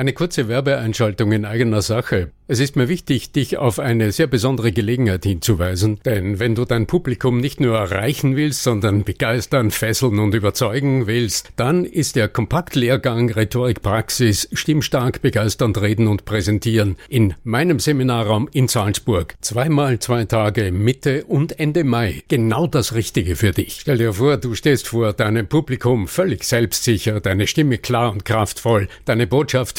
Eine kurze Werbeeinschaltung in eigener Sache. Es ist mir wichtig, dich auf eine sehr besondere Gelegenheit hinzuweisen, denn wenn du dein Publikum nicht nur erreichen willst, sondern begeistern, fesseln und überzeugen willst, dann ist der Kompaktlehrgang Rhetorik Praxis Stimmstark begeisternd reden und präsentieren in meinem Seminarraum in Salzburg. Zweimal zwei Tage Mitte und Ende Mai. Genau das Richtige für dich. Stell dir vor, du stehst vor deinem Publikum völlig selbstsicher, deine Stimme klar und kraftvoll, deine Botschaft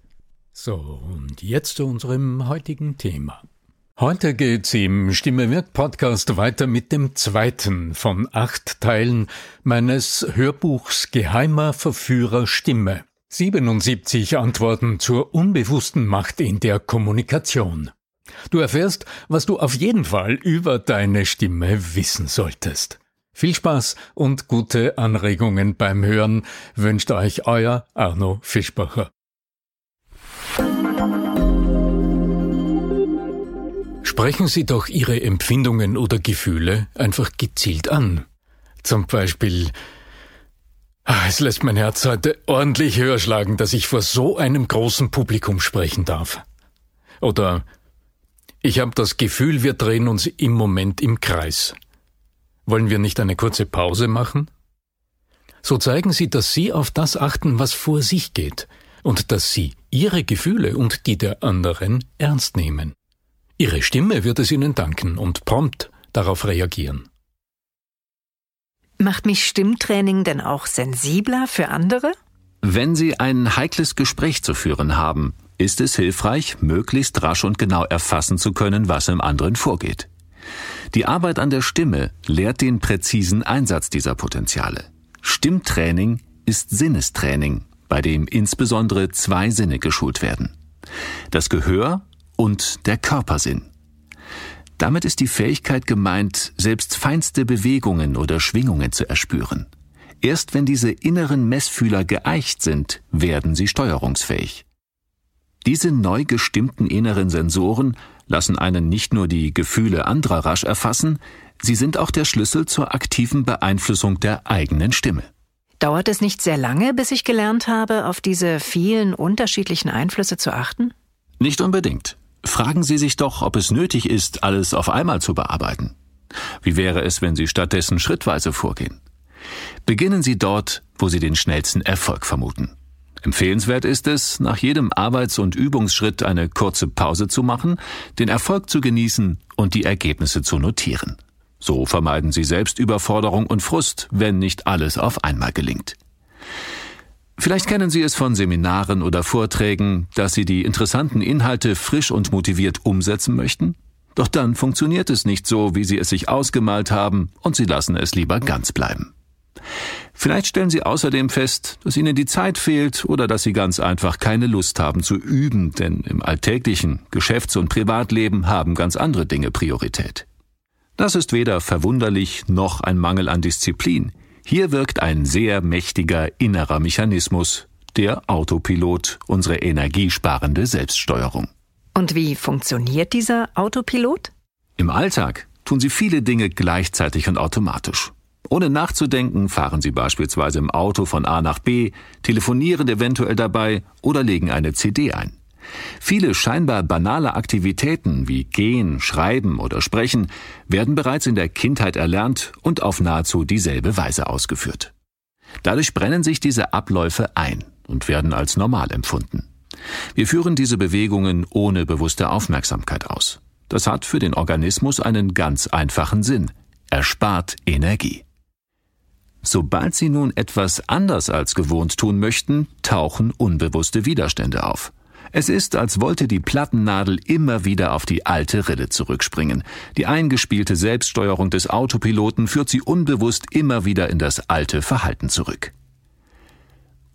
So, und jetzt zu unserem heutigen Thema. Heute geht's im Stimme wirkt Podcast weiter mit dem zweiten von acht Teilen meines Hörbuchs Geheimer Verführer Stimme. 77 Antworten zur unbewussten Macht in der Kommunikation. Du erfährst, was du auf jeden Fall über deine Stimme wissen solltest. Viel Spaß und gute Anregungen beim Hören wünscht euch euer Arno Fischbacher. Sprechen Sie doch Ihre Empfindungen oder Gefühle einfach gezielt an. Zum Beispiel, ach, es lässt mein Herz heute ordentlich höher schlagen, dass ich vor so einem großen Publikum sprechen darf. Oder ich habe das Gefühl, wir drehen uns im Moment im Kreis. Wollen wir nicht eine kurze Pause machen? So zeigen Sie, dass Sie auf das achten, was vor sich geht, und dass Sie Ihre Gefühle und die der anderen ernst nehmen. Ihre Stimme wird es Ihnen danken und prompt darauf reagieren. Macht mich Stimmtraining denn auch sensibler für andere? Wenn Sie ein heikles Gespräch zu führen haben, ist es hilfreich, möglichst rasch und genau erfassen zu können, was im anderen vorgeht. Die Arbeit an der Stimme lehrt den präzisen Einsatz dieser Potenziale. Stimmtraining ist Sinnestraining, bei dem insbesondere zwei Sinne geschult werden. Das Gehör und der Körpersinn. Damit ist die Fähigkeit gemeint, selbst feinste Bewegungen oder Schwingungen zu erspüren. Erst wenn diese inneren Messfühler geeicht sind, werden sie steuerungsfähig. Diese neu gestimmten inneren Sensoren lassen einen nicht nur die Gefühle anderer rasch erfassen, sie sind auch der Schlüssel zur aktiven Beeinflussung der eigenen Stimme. Dauert es nicht sehr lange, bis ich gelernt habe, auf diese vielen unterschiedlichen Einflüsse zu achten? Nicht unbedingt. Fragen Sie sich doch, ob es nötig ist, alles auf einmal zu bearbeiten. Wie wäre es, wenn Sie stattdessen schrittweise vorgehen? Beginnen Sie dort, wo Sie den schnellsten Erfolg vermuten. Empfehlenswert ist es, nach jedem Arbeits- und Übungsschritt eine kurze Pause zu machen, den Erfolg zu genießen und die Ergebnisse zu notieren. So vermeiden Sie Selbstüberforderung und Frust, wenn nicht alles auf einmal gelingt. Vielleicht kennen Sie es von Seminaren oder Vorträgen, dass Sie die interessanten Inhalte frisch und motiviert umsetzen möchten? Doch dann funktioniert es nicht so, wie Sie es sich ausgemalt haben, und Sie lassen es lieber ganz bleiben. Vielleicht stellen Sie außerdem fest, dass Ihnen die Zeit fehlt oder dass Sie ganz einfach keine Lust haben zu üben, denn im alltäglichen Geschäfts- und Privatleben haben ganz andere Dinge Priorität. Das ist weder verwunderlich noch ein Mangel an Disziplin. Hier wirkt ein sehr mächtiger innerer Mechanismus, der Autopilot, unsere energiesparende Selbststeuerung. Und wie funktioniert dieser Autopilot? Im Alltag tun Sie viele Dinge gleichzeitig und automatisch. Ohne nachzudenken fahren Sie beispielsweise im Auto von A nach B, telefonieren eventuell dabei oder legen eine CD ein. Viele scheinbar banale Aktivitäten wie Gehen, Schreiben oder Sprechen werden bereits in der Kindheit erlernt und auf nahezu dieselbe Weise ausgeführt. Dadurch brennen sich diese Abläufe ein und werden als normal empfunden. Wir führen diese Bewegungen ohne bewusste Aufmerksamkeit aus. Das hat für den Organismus einen ganz einfachen Sinn. Er spart Energie. Sobald Sie nun etwas anders als gewohnt tun möchten, tauchen unbewusste Widerstände auf. Es ist, als wollte die Plattennadel immer wieder auf die alte Rille zurückspringen. Die eingespielte Selbststeuerung des Autopiloten führt sie unbewusst immer wieder in das alte Verhalten zurück.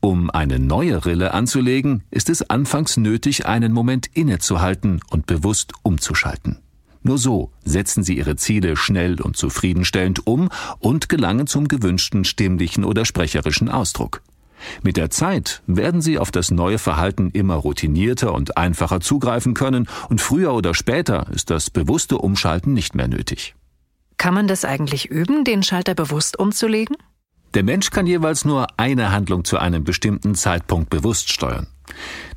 Um eine neue Rille anzulegen, ist es anfangs nötig, einen Moment innezuhalten und bewusst umzuschalten. Nur so setzen Sie Ihre Ziele schnell und zufriedenstellend um und gelangen zum gewünschten stimmlichen oder sprecherischen Ausdruck. Mit der Zeit werden Sie auf das neue Verhalten immer routinierter und einfacher zugreifen können und früher oder später ist das bewusste Umschalten nicht mehr nötig. Kann man das eigentlich üben, den Schalter bewusst umzulegen? Der Mensch kann jeweils nur eine Handlung zu einem bestimmten Zeitpunkt bewusst steuern.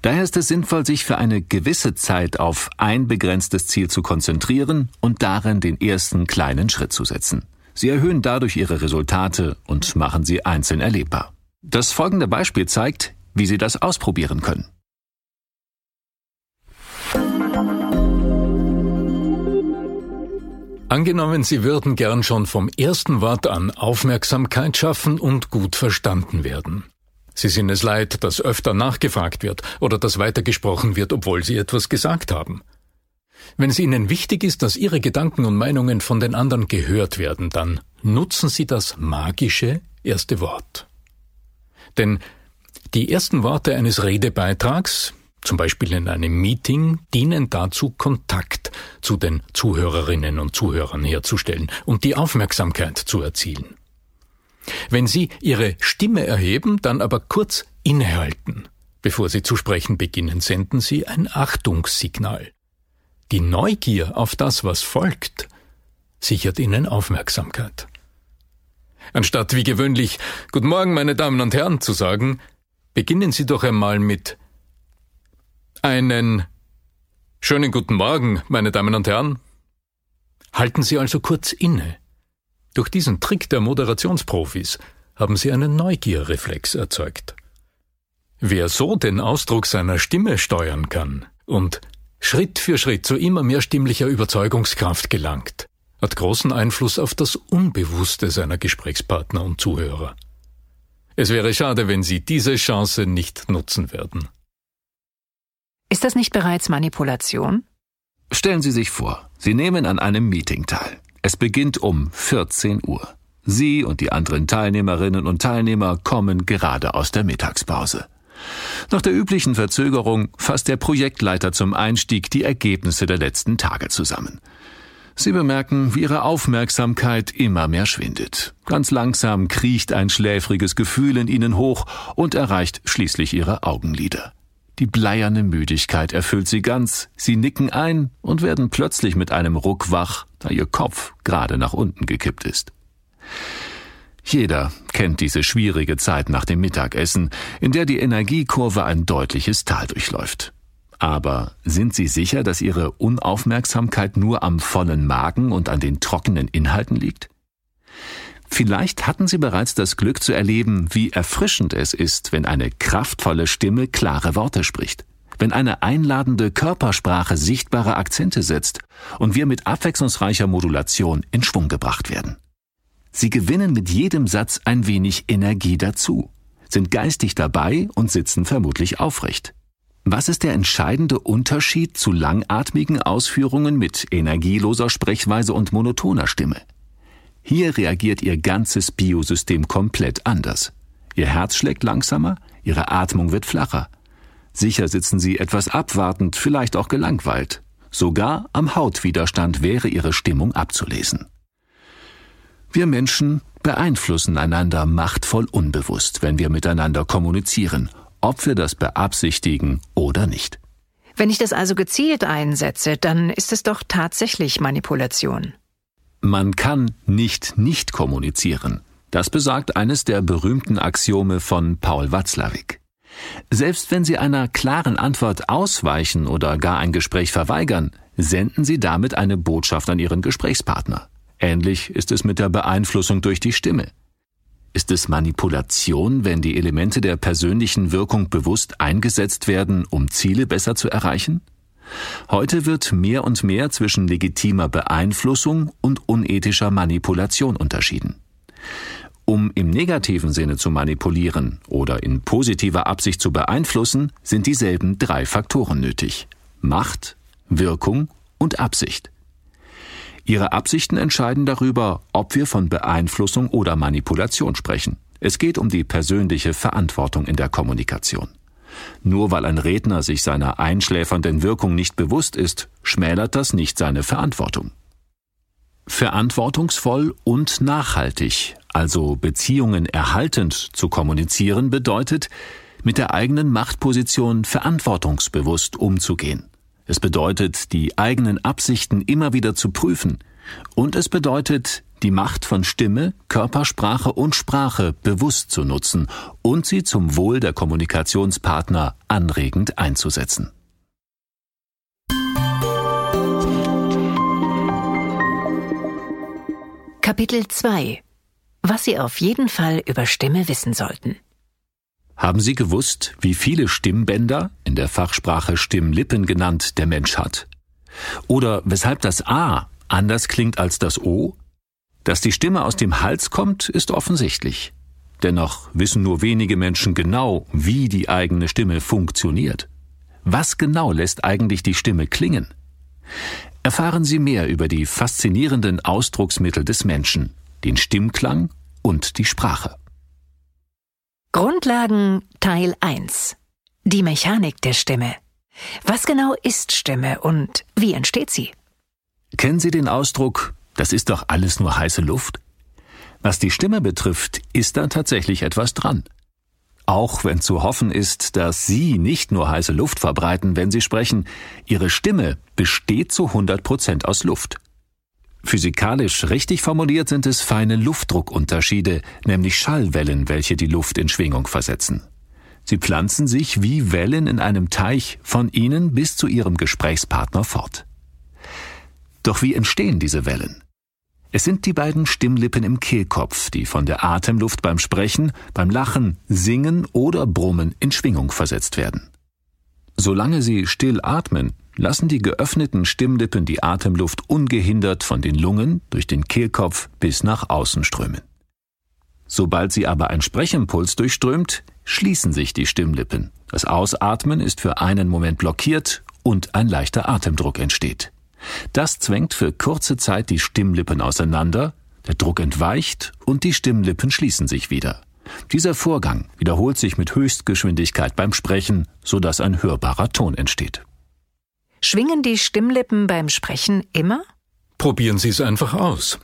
Daher ist es sinnvoll, sich für eine gewisse Zeit auf ein begrenztes Ziel zu konzentrieren und darin den ersten kleinen Schritt zu setzen. Sie erhöhen dadurch ihre Resultate und machen sie einzeln erlebbar. Das folgende Beispiel zeigt, wie Sie das ausprobieren können. Angenommen, Sie würden gern schon vom ersten Wort an Aufmerksamkeit schaffen und gut verstanden werden. Sie sind es leid, dass öfter nachgefragt wird oder dass weitergesprochen wird, obwohl Sie etwas gesagt haben. Wenn es Ihnen wichtig ist, dass Ihre Gedanken und Meinungen von den anderen gehört werden, dann nutzen Sie das magische erste Wort. Denn die ersten Worte eines Redebeitrags, zum Beispiel in einem Meeting, dienen dazu, Kontakt zu den Zuhörerinnen und Zuhörern herzustellen und die Aufmerksamkeit zu erzielen. Wenn Sie Ihre Stimme erheben, dann aber kurz innehalten. Bevor Sie zu sprechen beginnen, senden Sie ein Achtungssignal. Die Neugier auf das, was folgt, sichert Ihnen Aufmerksamkeit. Anstatt wie gewöhnlich Guten Morgen, meine Damen und Herren zu sagen, beginnen Sie doch einmal mit einen schönen guten Morgen, meine Damen und Herren. Halten Sie also kurz inne. Durch diesen Trick der Moderationsprofis haben Sie einen Neugierreflex erzeugt. Wer so den Ausdruck seiner Stimme steuern kann und Schritt für Schritt zu immer mehr stimmlicher Überzeugungskraft gelangt, hat großen Einfluss auf das Unbewusste seiner Gesprächspartner und Zuhörer. Es wäre schade, wenn Sie diese Chance nicht nutzen werden. Ist das nicht bereits Manipulation? Stellen Sie sich vor, Sie nehmen an einem Meeting teil. Es beginnt um 14 Uhr. Sie und die anderen Teilnehmerinnen und Teilnehmer kommen gerade aus der Mittagspause. Nach der üblichen Verzögerung fasst der Projektleiter zum Einstieg die Ergebnisse der letzten Tage zusammen. Sie bemerken, wie Ihre Aufmerksamkeit immer mehr schwindet. Ganz langsam kriecht ein schläfriges Gefühl in Ihnen hoch und erreicht schließlich Ihre Augenlider. Die bleierne Müdigkeit erfüllt Sie ganz, Sie nicken ein und werden plötzlich mit einem Ruck wach, da Ihr Kopf gerade nach unten gekippt ist. Jeder kennt diese schwierige Zeit nach dem Mittagessen, in der die Energiekurve ein deutliches Tal durchläuft. Aber sind Sie sicher, dass Ihre Unaufmerksamkeit nur am vollen Magen und an den trockenen Inhalten liegt? Vielleicht hatten Sie bereits das Glück zu erleben, wie erfrischend es ist, wenn eine kraftvolle Stimme klare Worte spricht, wenn eine einladende Körpersprache sichtbare Akzente setzt und wir mit abwechslungsreicher Modulation in Schwung gebracht werden. Sie gewinnen mit jedem Satz ein wenig Energie dazu, sind geistig dabei und sitzen vermutlich aufrecht. Was ist der entscheidende Unterschied zu langatmigen Ausführungen mit energieloser Sprechweise und monotoner Stimme? Hier reagiert Ihr ganzes Biosystem komplett anders. Ihr Herz schlägt langsamer, Ihre Atmung wird flacher. Sicher sitzen Sie etwas abwartend, vielleicht auch gelangweilt. Sogar am Hautwiderstand wäre Ihre Stimmung abzulesen. Wir Menschen beeinflussen einander machtvoll unbewusst, wenn wir miteinander kommunizieren ob wir das beabsichtigen oder nicht. Wenn ich das also gezielt einsetze, dann ist es doch tatsächlich Manipulation. Man kann nicht nicht kommunizieren. Das besagt eines der berühmten Axiome von Paul Watzlawick. Selbst wenn Sie einer klaren Antwort ausweichen oder gar ein Gespräch verweigern, senden Sie damit eine Botschaft an Ihren Gesprächspartner. Ähnlich ist es mit der Beeinflussung durch die Stimme. Ist es Manipulation, wenn die Elemente der persönlichen Wirkung bewusst eingesetzt werden, um Ziele besser zu erreichen? Heute wird mehr und mehr zwischen legitimer Beeinflussung und unethischer Manipulation unterschieden. Um im negativen Sinne zu manipulieren oder in positiver Absicht zu beeinflussen, sind dieselben drei Faktoren nötig. Macht, Wirkung und Absicht. Ihre Absichten entscheiden darüber, ob wir von Beeinflussung oder Manipulation sprechen. Es geht um die persönliche Verantwortung in der Kommunikation. Nur weil ein Redner sich seiner einschläfernden Wirkung nicht bewusst ist, schmälert das nicht seine Verantwortung. Verantwortungsvoll und nachhaltig, also Beziehungen erhaltend zu kommunizieren, bedeutet, mit der eigenen Machtposition verantwortungsbewusst umzugehen. Es bedeutet, die eigenen Absichten immer wieder zu prüfen. Und es bedeutet, die Macht von Stimme, Körpersprache und Sprache bewusst zu nutzen und sie zum Wohl der Kommunikationspartner anregend einzusetzen. Kapitel 2 Was Sie auf jeden Fall über Stimme wissen sollten. Haben Sie gewusst, wie viele Stimmbänder, in der Fachsprache Stimmlippen genannt, der Mensch hat? Oder weshalb das A anders klingt als das O? Dass die Stimme aus dem Hals kommt, ist offensichtlich. Dennoch wissen nur wenige Menschen genau, wie die eigene Stimme funktioniert. Was genau lässt eigentlich die Stimme klingen? Erfahren Sie mehr über die faszinierenden Ausdrucksmittel des Menschen, den Stimmklang und die Sprache. Grundlagen Teil 1 Die Mechanik der Stimme. Was genau ist Stimme und wie entsteht sie? Kennen Sie den Ausdruck, das ist doch alles nur heiße Luft? Was die Stimme betrifft, ist da tatsächlich etwas dran. Auch wenn zu hoffen ist, dass Sie nicht nur heiße Luft verbreiten, wenn Sie sprechen, Ihre Stimme besteht zu 100 Prozent aus Luft. Physikalisch richtig formuliert sind es feine Luftdruckunterschiede, nämlich Schallwellen, welche die Luft in Schwingung versetzen. Sie pflanzen sich wie Wellen in einem Teich von Ihnen bis zu Ihrem Gesprächspartner fort. Doch wie entstehen diese Wellen? Es sind die beiden Stimmlippen im Kehlkopf, die von der Atemluft beim Sprechen, beim Lachen, Singen oder Brummen in Schwingung versetzt werden. Solange sie still atmen, lassen die geöffneten Stimmlippen die Atemluft ungehindert von den Lungen durch den Kehlkopf bis nach außen strömen. Sobald sie aber ein Sprechimpuls durchströmt, schließen sich die Stimmlippen. Das Ausatmen ist für einen Moment blockiert und ein leichter Atemdruck entsteht. Das zwängt für kurze Zeit die Stimmlippen auseinander, der Druck entweicht und die Stimmlippen schließen sich wieder. Dieser Vorgang wiederholt sich mit Höchstgeschwindigkeit beim Sprechen, sodass ein hörbarer Ton entsteht. Schwingen die Stimmlippen beim Sprechen immer? Probieren Sie es einfach aus.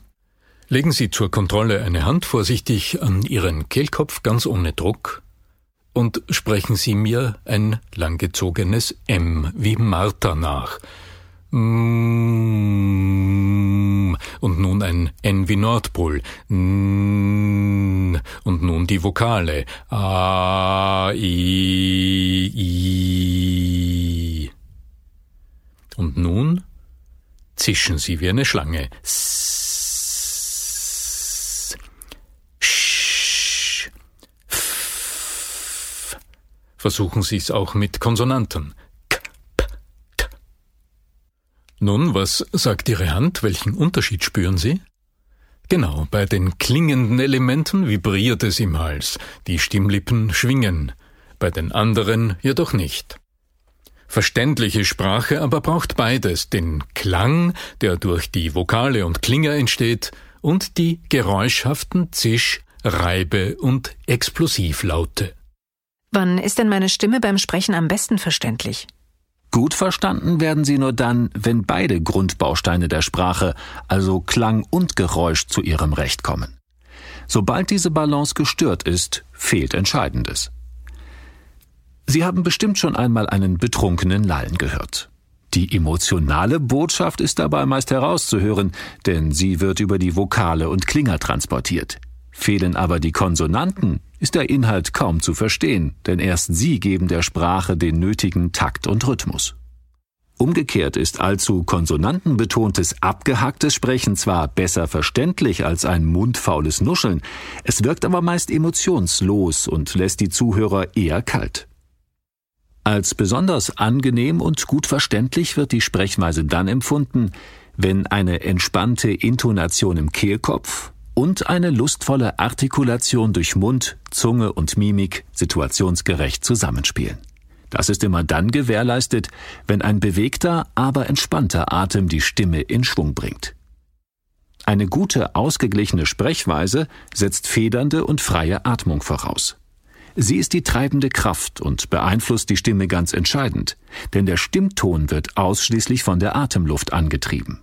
Legen Sie zur Kontrolle eine Hand vorsichtig an Ihren Kehlkopf ganz ohne Druck und sprechen Sie mir ein langgezogenes M wie Martha nach. Mm. Und nun ein N wie Nordpol. Und nun die Vokale. A, I, I. Und nun zischen sie wie eine Schlange. Versuchen Sie es auch mit Konsonanten. Nun, was sagt Ihre Hand? Welchen Unterschied spüren Sie? Genau, bei den klingenden Elementen vibriert es im Hals, die Stimmlippen schwingen, bei den anderen jedoch nicht. Verständliche Sprache aber braucht beides, den Klang, der durch die Vokale und Klinger entsteht, und die geräuschhaften Zisch-, Reibe- und Explosivlaute. Wann ist denn meine Stimme beim Sprechen am besten verständlich? Gut verstanden werden sie nur dann, wenn beide Grundbausteine der Sprache, also Klang und Geräusch, zu ihrem Recht kommen. Sobald diese Balance gestört ist, fehlt Entscheidendes. Sie haben bestimmt schon einmal einen betrunkenen Lallen gehört. Die emotionale Botschaft ist dabei meist herauszuhören, denn sie wird über die Vokale und Klinger transportiert. Fehlen aber die Konsonanten, ist der Inhalt kaum zu verstehen, denn erst sie geben der Sprache den nötigen Takt und Rhythmus. Umgekehrt ist allzu konsonantenbetontes, abgehacktes Sprechen zwar besser verständlich als ein mundfaules Nuscheln, es wirkt aber meist emotionslos und lässt die Zuhörer eher kalt. Als besonders angenehm und gut verständlich wird die Sprechweise dann empfunden, wenn eine entspannte Intonation im Kehlkopf und eine lustvolle Artikulation durch Mund, Zunge und Mimik situationsgerecht zusammenspielen. Das ist immer dann gewährleistet, wenn ein bewegter, aber entspannter Atem die Stimme in Schwung bringt. Eine gute, ausgeglichene Sprechweise setzt federnde und freie Atmung voraus. Sie ist die treibende Kraft und beeinflusst die Stimme ganz entscheidend, denn der Stimmton wird ausschließlich von der Atemluft angetrieben.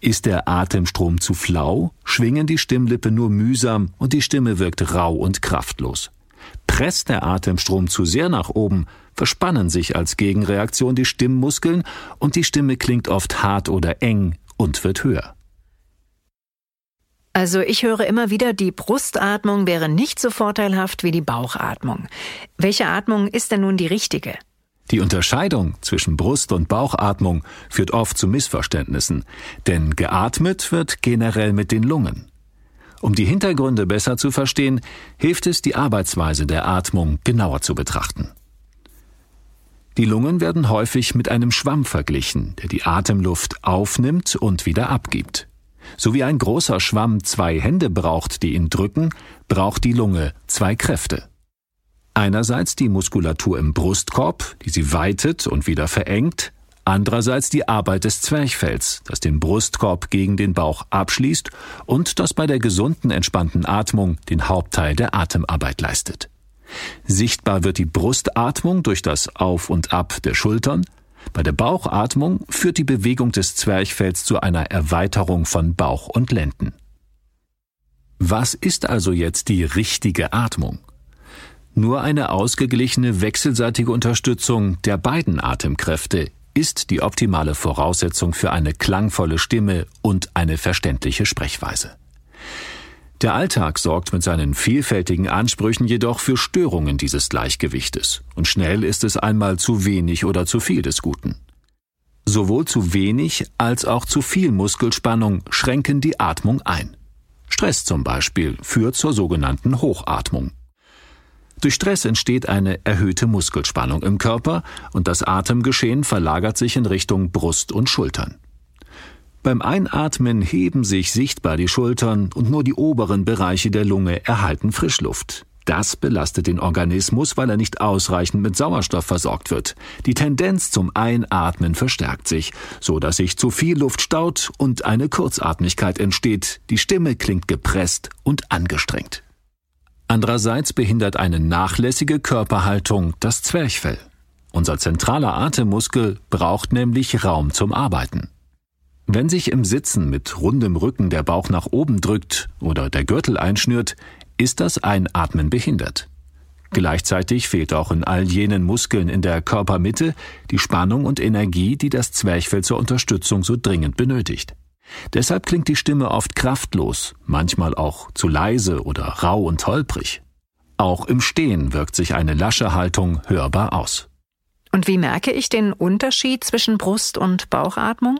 Ist der Atemstrom zu flau, schwingen die Stimmlippe nur mühsam und die Stimme wirkt rau und kraftlos. Presst der Atemstrom zu sehr nach oben, verspannen sich als Gegenreaktion die Stimmmuskeln und die Stimme klingt oft hart oder eng und wird höher. Also ich höre immer wieder, die Brustatmung wäre nicht so vorteilhaft wie die Bauchatmung. Welche Atmung ist denn nun die richtige? Die Unterscheidung zwischen Brust- und Bauchatmung führt oft zu Missverständnissen, denn geatmet wird generell mit den Lungen. Um die Hintergründe besser zu verstehen, hilft es, die Arbeitsweise der Atmung genauer zu betrachten. Die Lungen werden häufig mit einem Schwamm verglichen, der die Atemluft aufnimmt und wieder abgibt. So wie ein großer Schwamm zwei Hände braucht, die ihn drücken, braucht die Lunge zwei Kräfte. Einerseits die Muskulatur im Brustkorb, die sie weitet und wieder verengt, andererseits die Arbeit des Zwerchfells, das den Brustkorb gegen den Bauch abschließt und das bei der gesunden, entspannten Atmung den Hauptteil der Atemarbeit leistet. Sichtbar wird die Brustatmung durch das Auf und Ab der Schultern. Bei der Bauchatmung führt die Bewegung des Zwerchfells zu einer Erweiterung von Bauch und Lenden. Was ist also jetzt die richtige Atmung? Nur eine ausgeglichene wechselseitige Unterstützung der beiden Atemkräfte ist die optimale Voraussetzung für eine klangvolle Stimme und eine verständliche Sprechweise. Der Alltag sorgt mit seinen vielfältigen Ansprüchen jedoch für Störungen dieses Gleichgewichtes, und schnell ist es einmal zu wenig oder zu viel des Guten. Sowohl zu wenig als auch zu viel Muskelspannung schränken die Atmung ein. Stress zum Beispiel führt zur sogenannten Hochatmung. Durch Stress entsteht eine erhöhte Muskelspannung im Körper und das Atemgeschehen verlagert sich in Richtung Brust und Schultern. Beim Einatmen heben sich sichtbar die Schultern und nur die oberen Bereiche der Lunge erhalten Frischluft. Das belastet den Organismus, weil er nicht ausreichend mit Sauerstoff versorgt wird. Die Tendenz zum Einatmen verstärkt sich, so dass sich zu viel Luft staut und eine Kurzatmigkeit entsteht. Die Stimme klingt gepresst und angestrengt. Andererseits behindert eine nachlässige Körperhaltung das Zwerchfell. Unser zentraler Atemmuskel braucht nämlich Raum zum Arbeiten. Wenn sich im Sitzen mit rundem Rücken der Bauch nach oben drückt oder der Gürtel einschnürt, ist das Einatmen behindert. Gleichzeitig fehlt auch in all jenen Muskeln in der Körpermitte die Spannung und Energie, die das Zwerchfell zur Unterstützung so dringend benötigt. Deshalb klingt die Stimme oft kraftlos, manchmal auch zu leise oder rau und holprig. Auch im Stehen wirkt sich eine lasche Haltung hörbar aus. Und wie merke ich den Unterschied zwischen Brust- und Bauchatmung?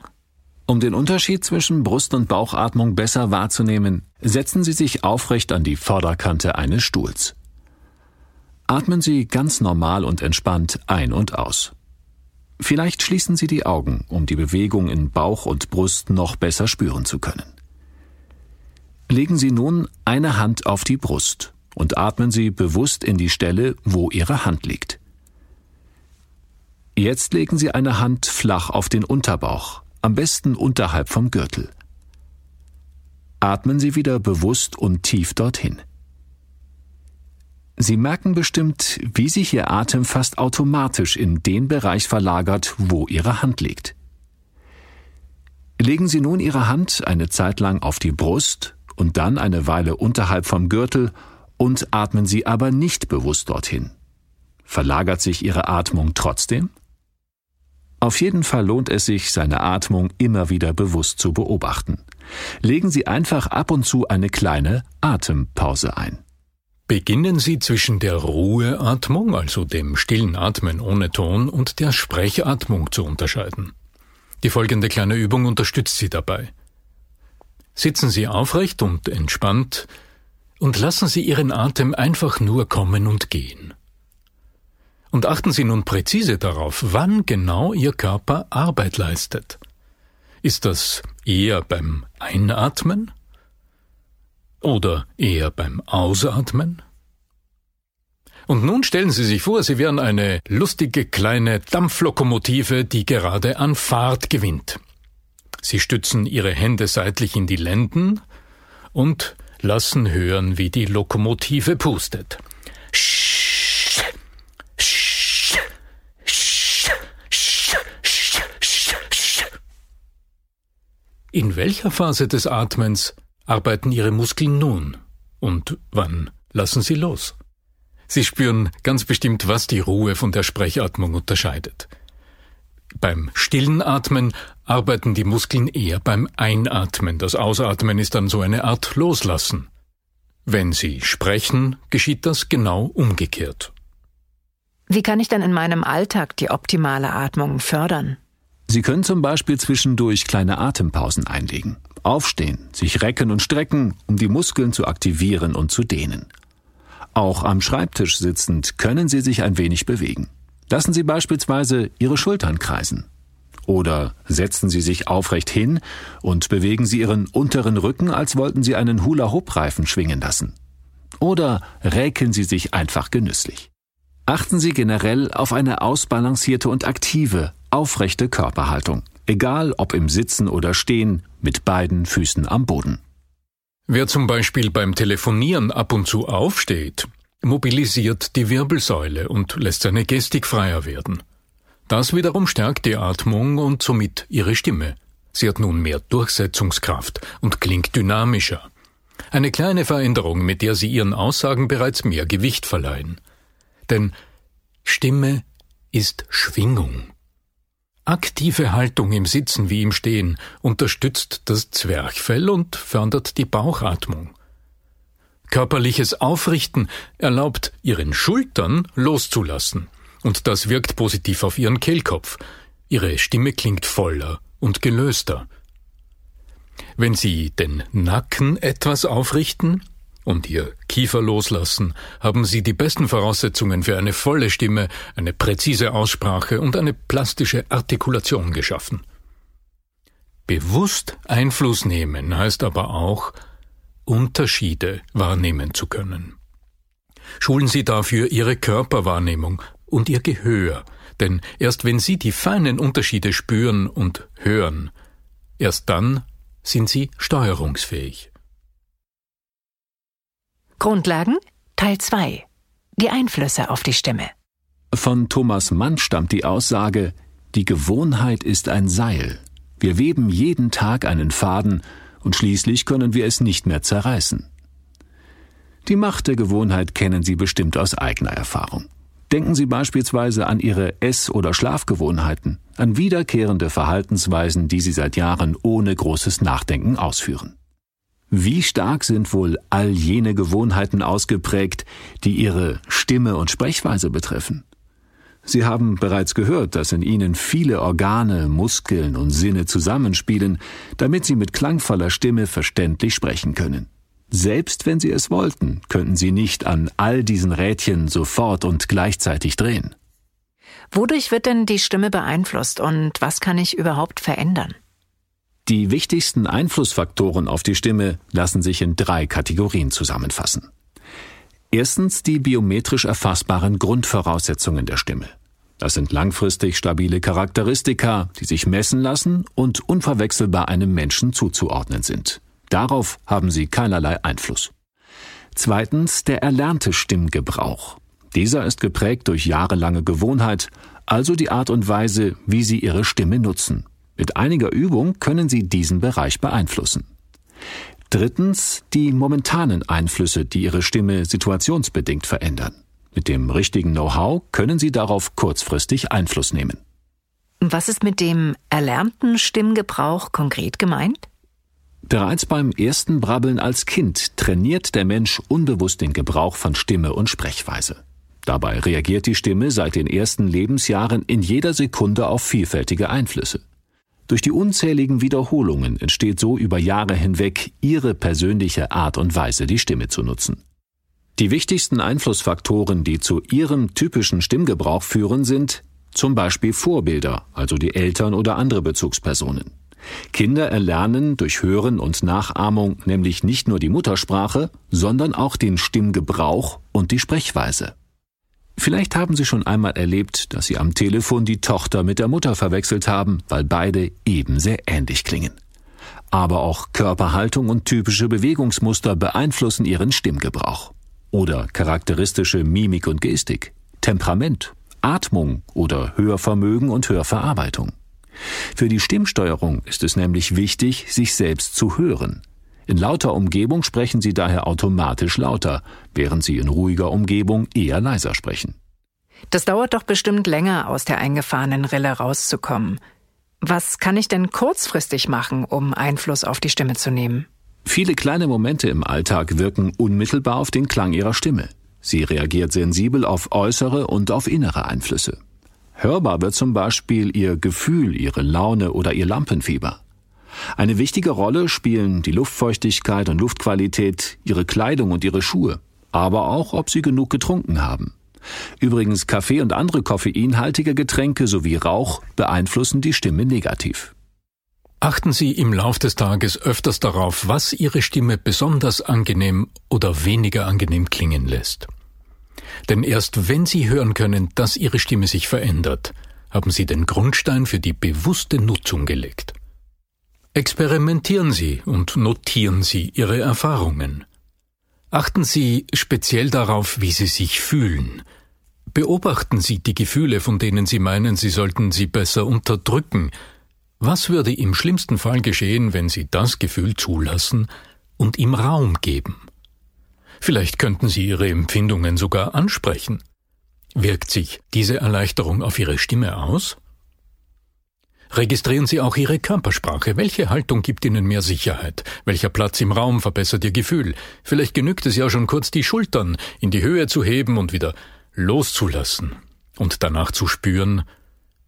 Um den Unterschied zwischen Brust- und Bauchatmung besser wahrzunehmen, setzen Sie sich aufrecht an die Vorderkante eines Stuhls. Atmen Sie ganz normal und entspannt ein und aus. Vielleicht schließen Sie die Augen, um die Bewegung in Bauch und Brust noch besser spüren zu können. Legen Sie nun eine Hand auf die Brust und atmen Sie bewusst in die Stelle, wo Ihre Hand liegt. Jetzt legen Sie eine Hand flach auf den Unterbauch, am besten unterhalb vom Gürtel. Atmen Sie wieder bewusst und tief dorthin. Sie merken bestimmt, wie sich Ihr Atem fast automatisch in den Bereich verlagert, wo Ihre Hand liegt. Legen Sie nun Ihre Hand eine Zeit lang auf die Brust und dann eine Weile unterhalb vom Gürtel und atmen Sie aber nicht bewusst dorthin. Verlagert sich Ihre Atmung trotzdem? Auf jeden Fall lohnt es sich, seine Atmung immer wieder bewusst zu beobachten. Legen Sie einfach ab und zu eine kleine Atempause ein. Beginnen Sie zwischen der Ruheatmung, also dem stillen Atmen ohne Ton, und der Sprechatmung zu unterscheiden. Die folgende kleine Übung unterstützt Sie dabei. Sitzen Sie aufrecht und entspannt und lassen Sie Ihren Atem einfach nur kommen und gehen. Und achten Sie nun präzise darauf, wann genau Ihr Körper Arbeit leistet. Ist das eher beim Einatmen oder eher beim Ausatmen? Und nun stellen Sie sich vor, Sie wären eine lustige kleine Dampflokomotive, die gerade an Fahrt gewinnt. Sie stützen Ihre Hände seitlich in die Lenden und lassen hören, wie die Lokomotive pustet. In welcher Phase des Atmens arbeiten Ihre Muskeln nun? Und wann lassen Sie los? Sie spüren ganz bestimmt, was die Ruhe von der Sprechatmung unterscheidet. Beim stillen Atmen arbeiten die Muskeln eher beim Einatmen. Das Ausatmen ist dann so eine Art Loslassen. Wenn Sie sprechen, geschieht das genau umgekehrt. Wie kann ich dann in meinem Alltag die optimale Atmung fördern? Sie können zum Beispiel zwischendurch kleine Atempausen einlegen. Aufstehen, sich recken und strecken, um die Muskeln zu aktivieren und zu dehnen. Auch am Schreibtisch sitzend können Sie sich ein wenig bewegen. Lassen Sie beispielsweise Ihre Schultern kreisen. Oder setzen Sie sich aufrecht hin und bewegen Sie Ihren unteren Rücken, als wollten Sie einen Hula-Hoop-Reifen schwingen lassen. Oder räkeln Sie sich einfach genüsslich. Achten Sie generell auf eine ausbalancierte und aktive, aufrechte Körperhaltung, egal ob im Sitzen oder Stehen, mit beiden Füßen am Boden. Wer zum Beispiel beim Telefonieren ab und zu aufsteht, mobilisiert die Wirbelsäule und lässt seine Gestik freier werden. Das wiederum stärkt die Atmung und somit ihre Stimme. Sie hat nun mehr Durchsetzungskraft und klingt dynamischer. Eine kleine Veränderung, mit der Sie Ihren Aussagen bereits mehr Gewicht verleihen. Denn Stimme ist Schwingung. Aktive Haltung im Sitzen wie im Stehen unterstützt das Zwerchfell und fördert die Bauchatmung. Körperliches Aufrichten erlaubt Ihren Schultern loszulassen, und das wirkt positiv auf Ihren Kehlkopf. Ihre Stimme klingt voller und gelöster. Wenn Sie den Nacken etwas aufrichten, und ihr Kiefer loslassen, haben sie die besten Voraussetzungen für eine volle Stimme, eine präzise Aussprache und eine plastische Artikulation geschaffen. Bewusst Einfluss nehmen heißt aber auch, Unterschiede wahrnehmen zu können. Schulen Sie dafür Ihre Körperwahrnehmung und Ihr Gehör, denn erst wenn Sie die feinen Unterschiede spüren und hören, erst dann sind Sie steuerungsfähig. Grundlagen Teil 2 Die Einflüsse auf die Stimme. Von Thomas Mann stammt die Aussage, die Gewohnheit ist ein Seil. Wir weben jeden Tag einen Faden und schließlich können wir es nicht mehr zerreißen. Die Macht der Gewohnheit kennen Sie bestimmt aus eigener Erfahrung. Denken Sie beispielsweise an Ihre Ess- oder Schlafgewohnheiten, an wiederkehrende Verhaltensweisen, die Sie seit Jahren ohne großes Nachdenken ausführen. Wie stark sind wohl all jene Gewohnheiten ausgeprägt, die Ihre Stimme und Sprechweise betreffen? Sie haben bereits gehört, dass in Ihnen viele Organe, Muskeln und Sinne zusammenspielen, damit Sie mit klangvoller Stimme verständlich sprechen können. Selbst wenn Sie es wollten, könnten Sie nicht an all diesen Rädchen sofort und gleichzeitig drehen. Wodurch wird denn die Stimme beeinflusst und was kann ich überhaupt verändern? Die wichtigsten Einflussfaktoren auf die Stimme lassen sich in drei Kategorien zusammenfassen. Erstens die biometrisch erfassbaren Grundvoraussetzungen der Stimme. Das sind langfristig stabile Charakteristika, die sich messen lassen und unverwechselbar einem Menschen zuzuordnen sind. Darauf haben sie keinerlei Einfluss. Zweitens der erlernte Stimmgebrauch. Dieser ist geprägt durch jahrelange Gewohnheit, also die Art und Weise, wie sie ihre Stimme nutzen. Mit einiger Übung können Sie diesen Bereich beeinflussen. Drittens die momentanen Einflüsse, die Ihre Stimme situationsbedingt verändern. Mit dem richtigen Know-how können Sie darauf kurzfristig Einfluss nehmen. Was ist mit dem erlernten Stimmgebrauch konkret gemeint? Bereits beim ersten Brabbeln als Kind trainiert der Mensch unbewusst den Gebrauch von Stimme und Sprechweise. Dabei reagiert die Stimme seit den ersten Lebensjahren in jeder Sekunde auf vielfältige Einflüsse. Durch die unzähligen Wiederholungen entsteht so über Jahre hinweg ihre persönliche Art und Weise, die Stimme zu nutzen. Die wichtigsten Einflussfaktoren, die zu ihrem typischen Stimmgebrauch führen, sind zum Beispiel Vorbilder, also die Eltern oder andere Bezugspersonen. Kinder erlernen durch Hören und Nachahmung nämlich nicht nur die Muttersprache, sondern auch den Stimmgebrauch und die Sprechweise. Vielleicht haben Sie schon einmal erlebt, dass Sie am Telefon die Tochter mit der Mutter verwechselt haben, weil beide eben sehr ähnlich klingen. Aber auch Körperhaltung und typische Bewegungsmuster beeinflussen Ihren Stimmgebrauch. Oder charakteristische Mimik und Gestik, Temperament, Atmung oder Hörvermögen und Hörverarbeitung. Für die Stimmsteuerung ist es nämlich wichtig, sich selbst zu hören. In lauter Umgebung sprechen Sie daher automatisch lauter, während Sie in ruhiger Umgebung eher leiser sprechen. Das dauert doch bestimmt länger, aus der eingefahrenen Rille rauszukommen. Was kann ich denn kurzfristig machen, um Einfluss auf die Stimme zu nehmen? Viele kleine Momente im Alltag wirken unmittelbar auf den Klang Ihrer Stimme. Sie reagiert sensibel auf äußere und auf innere Einflüsse. Hörbar wird zum Beispiel Ihr Gefühl, Ihre Laune oder Ihr Lampenfieber. Eine wichtige Rolle spielen die Luftfeuchtigkeit und Luftqualität, ihre Kleidung und ihre Schuhe, aber auch, ob sie genug getrunken haben. Übrigens, Kaffee und andere koffeinhaltige Getränke sowie Rauch beeinflussen die Stimme negativ. Achten Sie im Lauf des Tages öfters darauf, was Ihre Stimme besonders angenehm oder weniger angenehm klingen lässt. Denn erst wenn Sie hören können, dass Ihre Stimme sich verändert, haben Sie den Grundstein für die bewusste Nutzung gelegt. Experimentieren Sie und notieren Sie Ihre Erfahrungen. Achten Sie speziell darauf, wie Sie sich fühlen. Beobachten Sie die Gefühle, von denen Sie meinen, Sie sollten sie besser unterdrücken. Was würde im schlimmsten Fall geschehen, wenn Sie das Gefühl zulassen und ihm Raum geben? Vielleicht könnten Sie Ihre Empfindungen sogar ansprechen. Wirkt sich diese Erleichterung auf Ihre Stimme aus? Registrieren Sie auch Ihre Körpersprache. Welche Haltung gibt Ihnen mehr Sicherheit? Welcher Platz im Raum verbessert Ihr Gefühl? Vielleicht genügt es ja schon kurz, die Schultern in die Höhe zu heben und wieder loszulassen und danach zu spüren,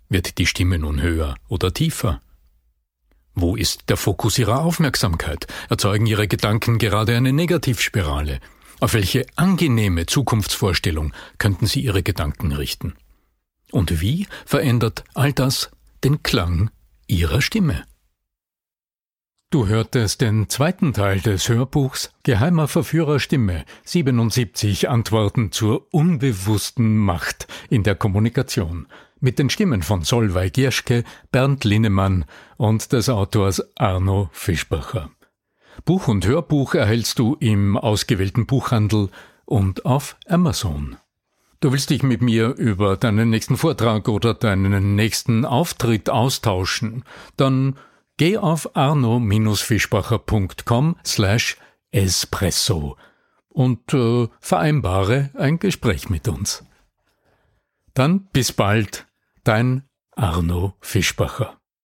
wird die Stimme nun höher oder tiefer? Wo ist der Fokus Ihrer Aufmerksamkeit? Erzeugen Ihre Gedanken gerade eine Negativspirale? Auf welche angenehme Zukunftsvorstellung könnten Sie Ihre Gedanken richten? Und wie verändert all das den Klang ihrer Stimme. Du hörtest den zweiten Teil des Hörbuchs Geheimer Verführer Stimme 77 Antworten zur unbewussten Macht in der Kommunikation mit den Stimmen von Solveig Jeschke, Bernd Linnemann und des Autors Arno Fischbacher. Buch und Hörbuch erhältst du im ausgewählten Buchhandel und auf Amazon. Du willst dich mit mir über deinen nächsten Vortrag oder deinen nächsten Auftritt austauschen, dann geh auf arno-fischbacher.com slash espresso und äh, vereinbare ein Gespräch mit uns. Dann bis bald, dein Arno Fischbacher.